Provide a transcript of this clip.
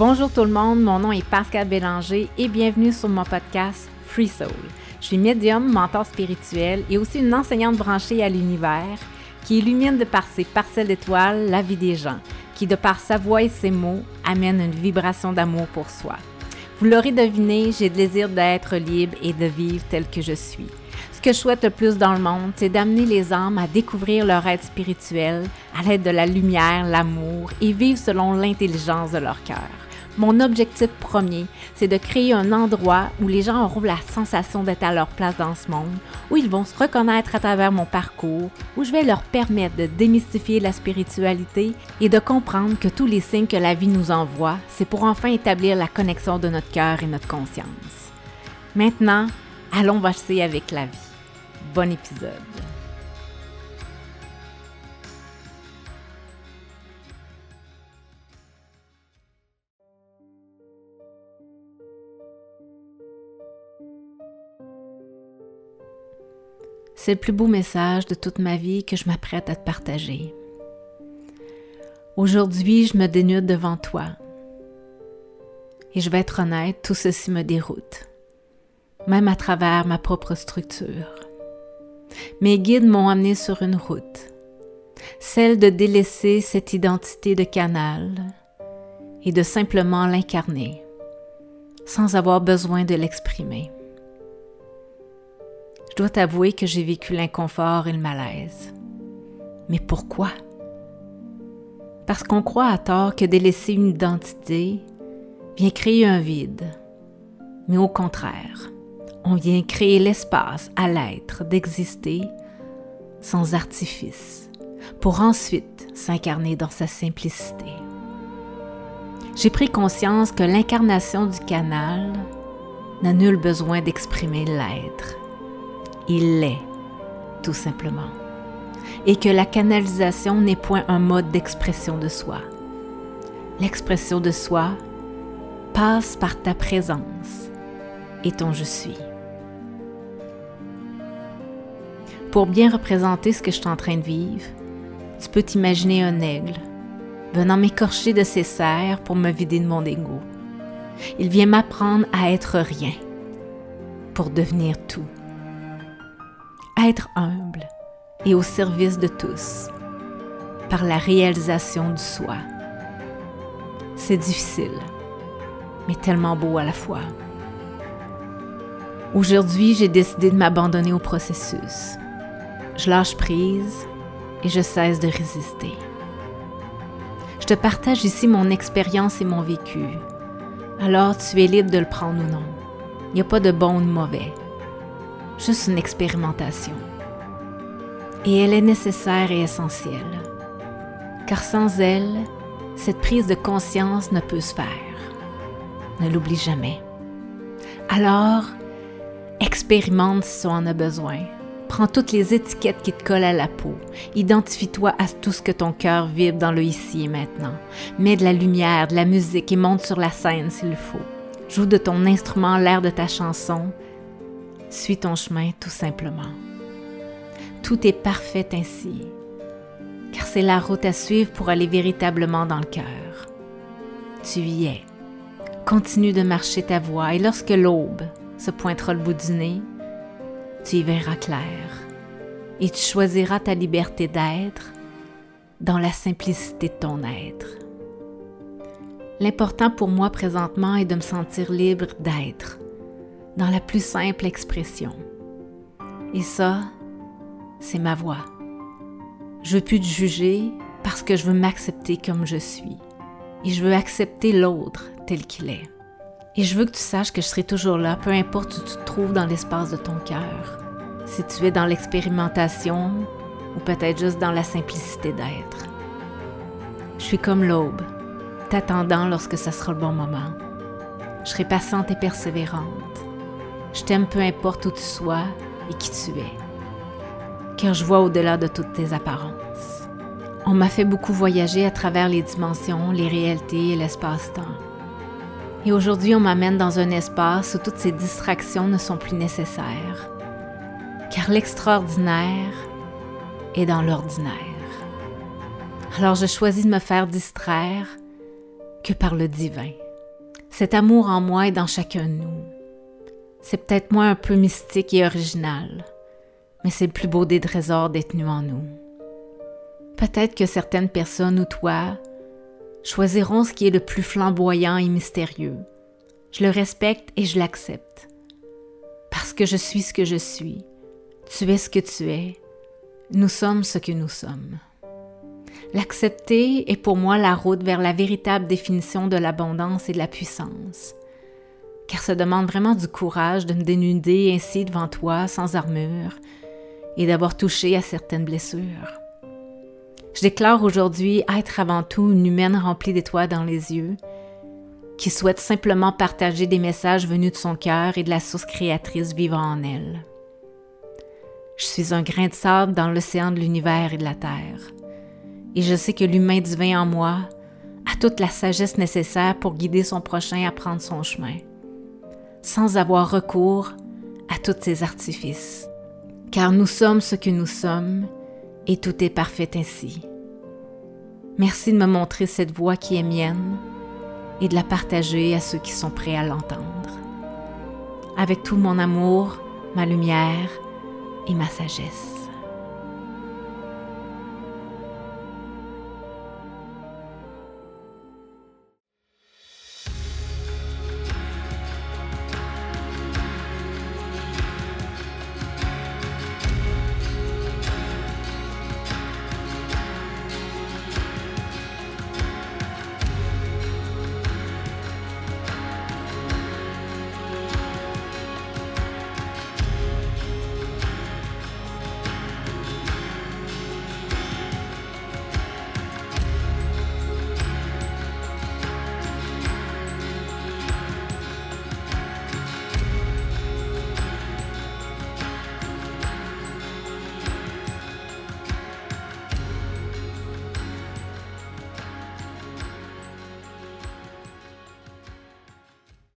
Bonjour tout le monde, mon nom est Pascal Bélanger et bienvenue sur mon podcast Free Soul. Je suis médium, mentor spirituel et aussi une enseignante branchée à l'univers qui illumine de par ses parcelles d'étoiles la vie des gens, qui de par sa voix et ses mots amène une vibration d'amour pour soi. Vous l'aurez deviné, j'ai le désir d'être libre et de vivre tel que je suis. Ce que je souhaite le plus dans le monde, c'est d'amener les âmes à découvrir leur être spirituel à l'aide de la lumière, l'amour et vivre selon l'intelligence de leur cœur. Mon objectif premier, c'est de créer un endroit où les gens auront la sensation d'être à leur place dans ce monde, où ils vont se reconnaître à travers mon parcours, où je vais leur permettre de démystifier la spiritualité et de comprendre que tous les signes que la vie nous envoie, c'est pour enfin établir la connexion de notre cœur et notre conscience. Maintenant, allons vasser avec la vie. Bon épisode. C'est le plus beau message de toute ma vie que je m'apprête à te partager. Aujourd'hui, je me dénude devant toi. Et je vais être honnête, tout ceci me déroute, même à travers ma propre structure. Mes guides m'ont amené sur une route, celle de délaisser cette identité de canal et de simplement l'incarner, sans avoir besoin de l'exprimer. Dois t'avouer que j'ai vécu l'inconfort et le malaise. Mais pourquoi? Parce qu'on croit à tort que délaisser une identité vient créer un vide. Mais au contraire, on vient créer l'espace à l'être d'exister sans artifice, pour ensuite s'incarner dans sa simplicité. J'ai pris conscience que l'incarnation du canal n'a nul besoin d'exprimer l'être. Il l'est, tout simplement. Et que la canalisation n'est point un mode d'expression de soi. L'expression de soi passe par ta présence et ton je suis. Pour bien représenter ce que je suis en train de vivre, tu peux t'imaginer un aigle venant m'écorcher de ses serres pour me vider de mon ego. Il vient m'apprendre à être rien pour devenir tout. Être humble et au service de tous par la réalisation du soi. C'est difficile, mais tellement beau à la fois. Aujourd'hui, j'ai décidé de m'abandonner au processus je lâche prise et je cesse de résister. Je te partage ici mon expérience et mon vécu. Alors tu es libre de le prendre ou non. Il n'y a pas de bon ou de mauvais. Juste une expérimentation. Et elle est nécessaire et essentielle. Car sans elle, cette prise de conscience ne peut se faire. Ne l'oublie jamais. Alors, expérimente si tu en as besoin Prends toutes les étiquettes qui te collent à la peau. Identifie-toi à tout ce que ton cœur vibre dans le ici et maintenant. Mets de la lumière, de la musique et monte sur la scène s'il le faut. Joue de ton instrument l'air de ta chanson. Suis ton chemin tout simplement. Tout est parfait ainsi, car c'est la route à suivre pour aller véritablement dans le cœur. Tu y es. Continue de marcher ta voie et lorsque l'aube se pointera le bout du nez, tu y verras clair et tu choisiras ta liberté d'être dans la simplicité de ton être. L'important pour moi présentement est de me sentir libre d'être dans la plus simple expression. Et ça, c'est ma voix. Je veux plus te juger parce que je veux m'accepter comme je suis. Et je veux accepter l'autre tel qu'il est. Et je veux que tu saches que je serai toujours là, peu importe où tu te trouves dans l'espace de ton cœur. Si tu es dans l'expérimentation ou peut-être juste dans la simplicité d'être. Je suis comme l'aube, t'attendant lorsque ce sera le bon moment. Je serai patiente et persévérante. Je t'aime peu importe où tu sois et qui tu es, car je vois au-delà de toutes tes apparences. On m'a fait beaucoup voyager à travers les dimensions, les réalités et l'espace-temps. Et aujourd'hui, on m'amène dans un espace où toutes ces distractions ne sont plus nécessaires, car l'extraordinaire est dans l'ordinaire. Alors je choisis de me faire distraire que par le divin, Cet amour en moi est dans chacun de nous. C'est peut-être moins un peu mystique et original, mais c'est le plus beau des trésors détenus en nous. Peut-être que certaines personnes ou toi choisiront ce qui est le plus flamboyant et mystérieux. Je le respecte et je l'accepte. Parce que je suis ce que je suis. Tu es ce que tu es. Nous sommes ce que nous sommes. L'accepter est pour moi la route vers la véritable définition de l'abondance et de la puissance. Car ça demande vraiment du courage de me dénuder ainsi devant toi sans armure et d'avoir touché à certaines blessures. Je déclare aujourd'hui être avant tout une humaine remplie d'étoiles dans les yeux, qui souhaite simplement partager des messages venus de son cœur et de la source créatrice vivant en elle. Je suis un grain de sable dans l'océan de l'univers et de la Terre, et je sais que l'humain divin en moi a toute la sagesse nécessaire pour guider son prochain à prendre son chemin, sans avoir recours à tous ses artifices. Car nous sommes ce que nous sommes, et tout est parfait ainsi. Merci de me montrer cette voix qui est mienne et de la partager à ceux qui sont prêts à l'entendre. Avec tout mon amour, ma lumière et ma sagesse.